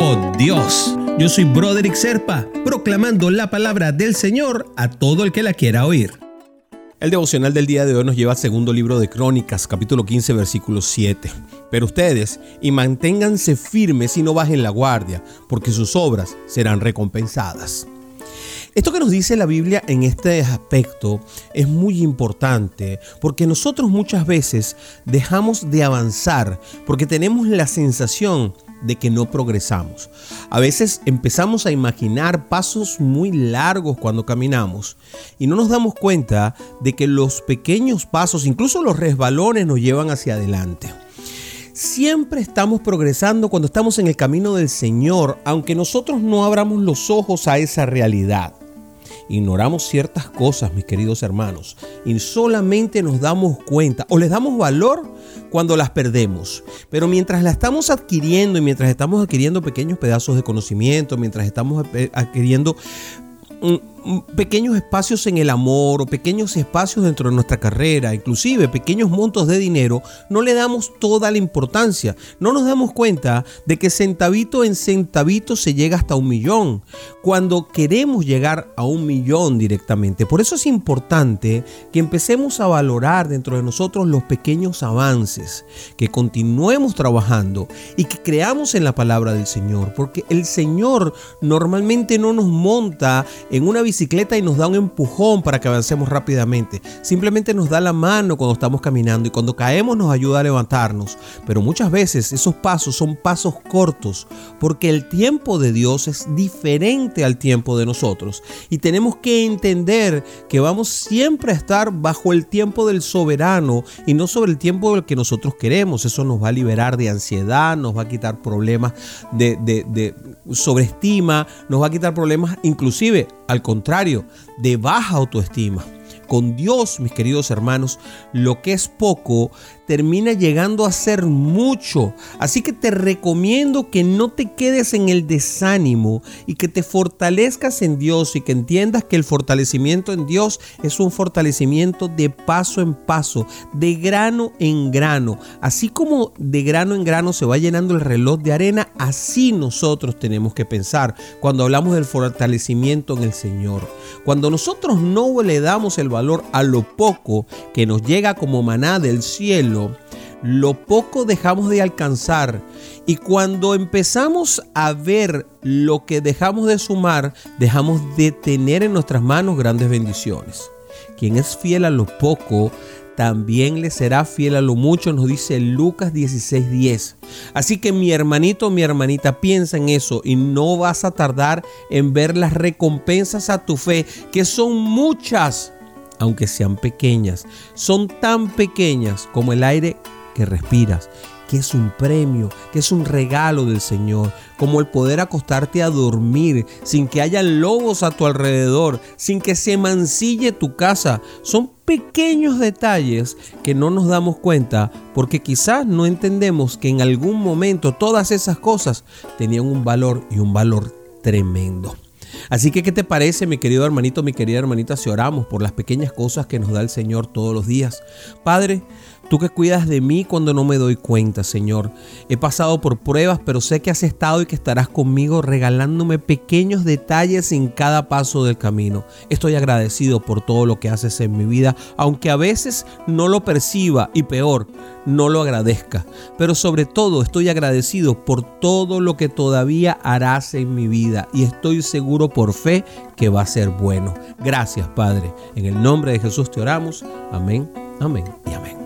Oh Dios, yo soy Broderick Serpa, proclamando la palabra del Señor a todo el que la quiera oír. El devocional del día de hoy nos lleva al segundo libro de Crónicas, capítulo 15, versículo 7. Pero ustedes, y manténganse firmes y no bajen la guardia, porque sus obras serán recompensadas. Esto que nos dice la Biblia en este aspecto es muy importante porque nosotros muchas veces dejamos de avanzar porque tenemos la sensación de que no progresamos. A veces empezamos a imaginar pasos muy largos cuando caminamos y no nos damos cuenta de que los pequeños pasos, incluso los resbalones, nos llevan hacia adelante. Siempre estamos progresando cuando estamos en el camino del Señor, aunque nosotros no abramos los ojos a esa realidad ignoramos ciertas cosas, mis queridos hermanos, y solamente nos damos cuenta o les damos valor cuando las perdemos. Pero mientras la estamos adquiriendo y mientras estamos adquiriendo pequeños pedazos de conocimiento, mientras estamos adquiriendo pequeños espacios en el amor o pequeños espacios dentro de nuestra carrera, inclusive pequeños montos de dinero, no le damos toda la importancia. No nos damos cuenta de que centavito en centavito se llega hasta un millón, cuando queremos llegar a un millón directamente. Por eso es importante que empecemos a valorar dentro de nosotros los pequeños avances, que continuemos trabajando y que creamos en la palabra del Señor, porque el Señor normalmente no nos monta en una bicicleta y nos da un empujón para que avancemos rápidamente. Simplemente nos da la mano cuando estamos caminando y cuando caemos nos ayuda a levantarnos. Pero muchas veces esos pasos son pasos cortos porque el tiempo de Dios es diferente al tiempo de nosotros. Y tenemos que entender que vamos siempre a estar bajo el tiempo del soberano y no sobre el tiempo del que nosotros queremos. Eso nos va a liberar de ansiedad, nos va a quitar problemas de, de, sobreestima, nos va a quitar problemas inclusive al contrario, de baja autoestima. Con Dios, mis queridos hermanos, lo que es poco termina llegando a ser mucho. Así que te recomiendo que no te quedes en el desánimo y que te fortalezcas en Dios y que entiendas que el fortalecimiento en Dios es un fortalecimiento de paso en paso, de grano en grano. Así como de grano en grano se va llenando el reloj de arena, así nosotros tenemos que pensar cuando hablamos del fortalecimiento en el Señor. Cuando nosotros no le damos el valor a lo poco que nos llega como maná del cielo, lo poco dejamos de alcanzar y cuando empezamos a ver lo que dejamos de sumar, dejamos de tener en nuestras manos grandes bendiciones. Quien es fiel a lo poco, también le será fiel a lo mucho, nos dice Lucas 16:10. Así que mi hermanito, mi hermanita, piensa en eso y no vas a tardar en ver las recompensas a tu fe, que son muchas aunque sean pequeñas, son tan pequeñas como el aire que respiras, que es un premio, que es un regalo del Señor, como el poder acostarte a dormir sin que haya lobos a tu alrededor, sin que se mancille tu casa. Son pequeños detalles que no nos damos cuenta porque quizás no entendemos que en algún momento todas esas cosas tenían un valor y un valor tremendo. Así que, ¿qué te parece, mi querido hermanito, mi querida hermanita, si oramos por las pequeñas cosas que nos da el Señor todos los días? Padre, Tú que cuidas de mí cuando no me doy cuenta, Señor. He pasado por pruebas, pero sé que has estado y que estarás conmigo regalándome pequeños detalles en cada paso del camino. Estoy agradecido por todo lo que haces en mi vida, aunque a veces no lo perciba y peor, no lo agradezca. Pero sobre todo estoy agradecido por todo lo que todavía harás en mi vida y estoy seguro por fe que va a ser bueno. Gracias, Padre. En el nombre de Jesús te oramos. Amén. Amén